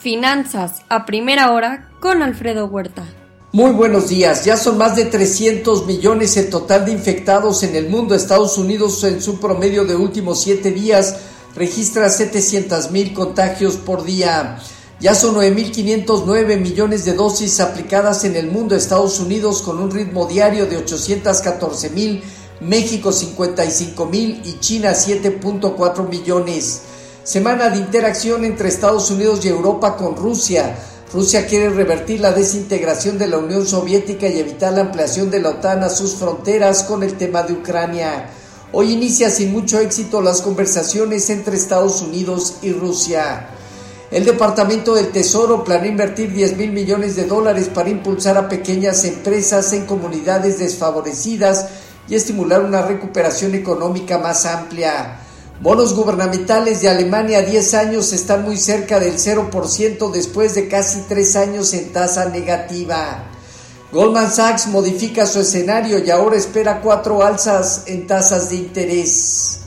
Finanzas a primera hora con Alfredo Huerta. Muy buenos días. Ya son más de 300 millones el total de infectados en el mundo. Estados Unidos en su promedio de últimos siete días registra 700 mil contagios por día. Ya son 9.509 millones de dosis aplicadas en el mundo. Estados Unidos con un ritmo diario de 814 mil, México 55 mil y China 7.4 millones. Semana de interacción entre Estados Unidos y Europa con Rusia. Rusia quiere revertir la desintegración de la Unión Soviética y evitar la ampliación de la OTAN a sus fronteras con el tema de Ucrania. Hoy inicia sin mucho éxito las conversaciones entre Estados Unidos y Rusia. El Departamento del Tesoro planea invertir 10 mil millones de dólares para impulsar a pequeñas empresas en comunidades desfavorecidas y estimular una recuperación económica más amplia. Bonos gubernamentales de Alemania a 10 años están muy cerca del 0% después de casi 3 años en tasa negativa. Goldman Sachs modifica su escenario y ahora espera cuatro alzas en tasas de interés.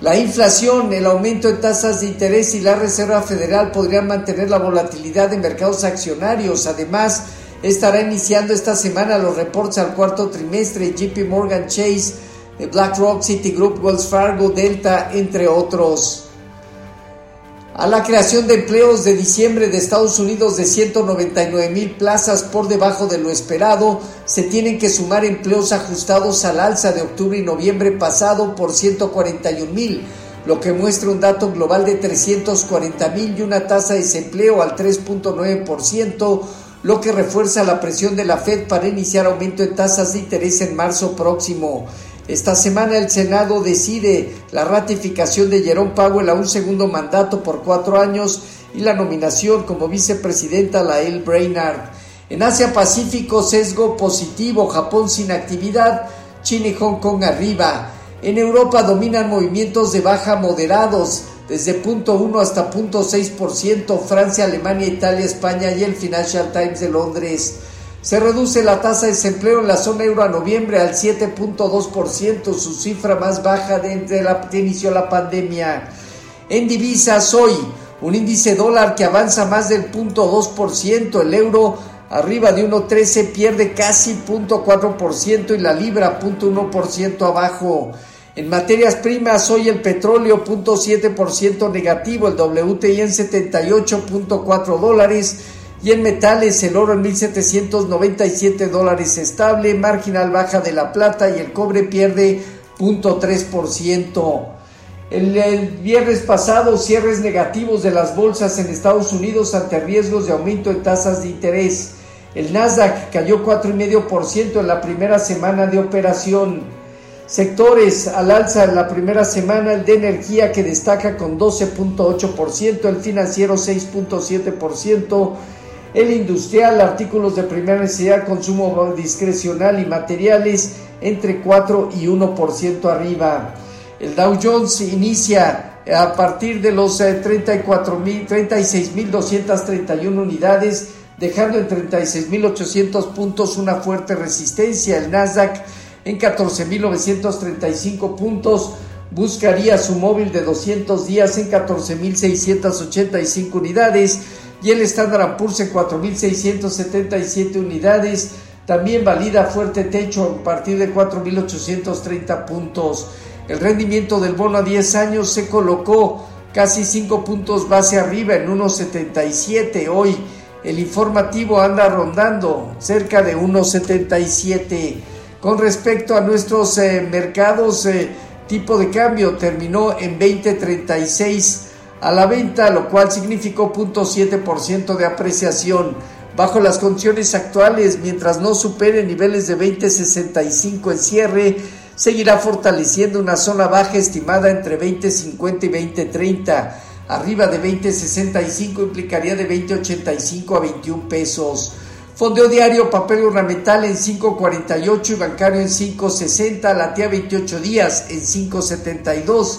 La inflación, el aumento en tasas de interés y la Reserva Federal podrían mantener la volatilidad de mercados accionarios. Además, estará iniciando esta semana los reportes al cuarto trimestre JP Morgan Chase BlackRock, Citigroup, Wells Fargo, Delta, entre otros. A la creación de empleos de diciembre de Estados Unidos de 199 mil plazas por debajo de lo esperado, se tienen que sumar empleos ajustados al alza de octubre y noviembre pasado por 141 mil, lo que muestra un dato global de 340 mil y una tasa de desempleo al 3.9%, lo que refuerza la presión de la Fed para iniciar aumento en tasas de interés en marzo próximo. Esta semana el Senado decide la ratificación de Jerome Powell a un segundo mandato por cuatro años y la nominación como vicepresidenta a la El Brainard. En Asia Pacífico, sesgo positivo, Japón sin actividad, China y Hong Kong arriba. En Europa dominan movimientos de baja moderados, desde 0.1 hasta 0.6%, Francia, Alemania, Italia, España y el Financial Times de Londres. Se reduce la tasa de desempleo en la zona euro a noviembre al 7.2%, su cifra más baja desde que inició la pandemia. En divisas hoy, un índice dólar que avanza más del 0.2%, el euro arriba de 1.13 pierde casi 0.4% y la libra 0.1% abajo. En materias primas, hoy el petróleo 0.7% negativo, el WTI en 78.4 dólares, y en metales el oro en 1797 dólares estable, marginal baja de la plata y el cobre pierde 0.3%. El, el, viernes pasado cierres negativos de las bolsas en Estados Unidos ante riesgos de aumento en tasas de interés. El Nasdaq cayó 4,5% en la primera semana de operación. Sectores al alza en la primera semana, el de energía que destaca con 12.8%, el financiero 6.7%, el industrial, artículos de primera necesidad, consumo discrecional y materiales entre 4 y 1% arriba. El Dow Jones inicia a partir de los 36.231 eh, unidades, dejando en 36.800 puntos una fuerte resistencia. El Nasdaq en 14.935 puntos buscaría su móvil de 200 días en 14.685 unidades y el Standard Poor's en 4.677 unidades. También valida fuerte techo a partir de 4.830 puntos. El rendimiento del bono a 10 años se colocó casi 5 puntos base arriba en 1.77. Hoy el informativo anda rondando cerca de 1.77. Con respecto a nuestros eh, mercados, eh, tipo de cambio terminó en 20.36 a la venta, lo cual significó 0.7% de apreciación. Bajo las condiciones actuales, mientras no supere niveles de 20.65 en cierre, seguirá fortaleciendo una zona baja estimada entre 20.50 y 20.30. Arriba de 20.65 implicaría de 20.85 a 21 pesos. Fondeo diario, papel ornamental en 5.48 y bancario en 5.60, latea 28 días en 5.72.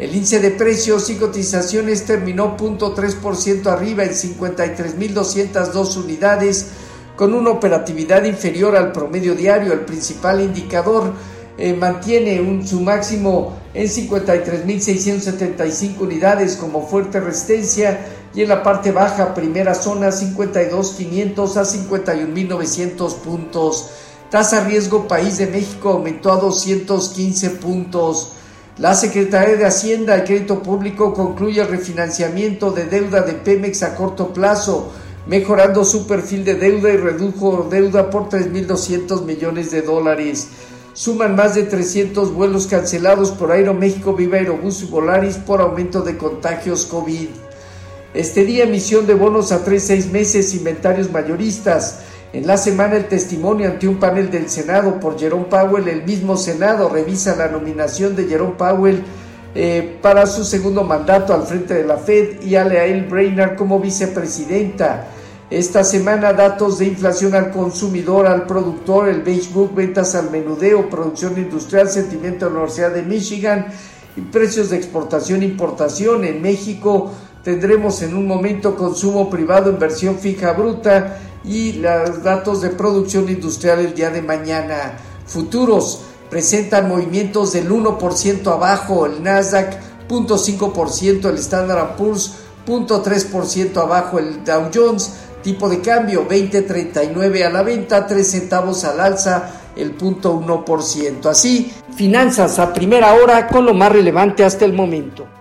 El índice de precios y cotizaciones terminó 0.3% arriba en 53.202 unidades, con una operatividad inferior al promedio diario. El principal indicador eh, mantiene su máximo en 53.675 unidades como fuerte resistencia y en la parte baja, primera zona 52.500 a 51.900 puntos. Tasa riesgo país de México aumentó a 215 puntos. La Secretaría de Hacienda y Crédito Público concluye el refinanciamiento de deuda de Pemex a corto plazo, mejorando su perfil de deuda y redujo deuda por 3.200 millones de dólares. Suman más de 300 vuelos cancelados por Aeroméxico, Viva Aerobús y Volaris por aumento de contagios COVID. Este día emisión de bonos a 3-6 meses, inventarios mayoristas. En la semana el testimonio ante un panel del Senado por Jerome Powell, el mismo Senado revisa la nominación de Jerome Powell eh, para su segundo mandato al frente de la Fed y a Leal Brainard como vicepresidenta. Esta semana datos de inflación al consumidor, al productor, el Beige Book, ventas al menudeo, producción industrial, sentimiento de la Universidad de Michigan y precios de exportación e importación en México Tendremos en un momento consumo privado, inversión fija bruta y los datos de producción industrial el día de mañana. Futuros presentan movimientos del 1% abajo, el Nasdaq 0.5%, el Standard Poor's 0.3% abajo, el Dow Jones tipo de cambio 20.39 a la venta, 3 centavos al alza, el 0.1%. Así, finanzas a primera hora con lo más relevante hasta el momento.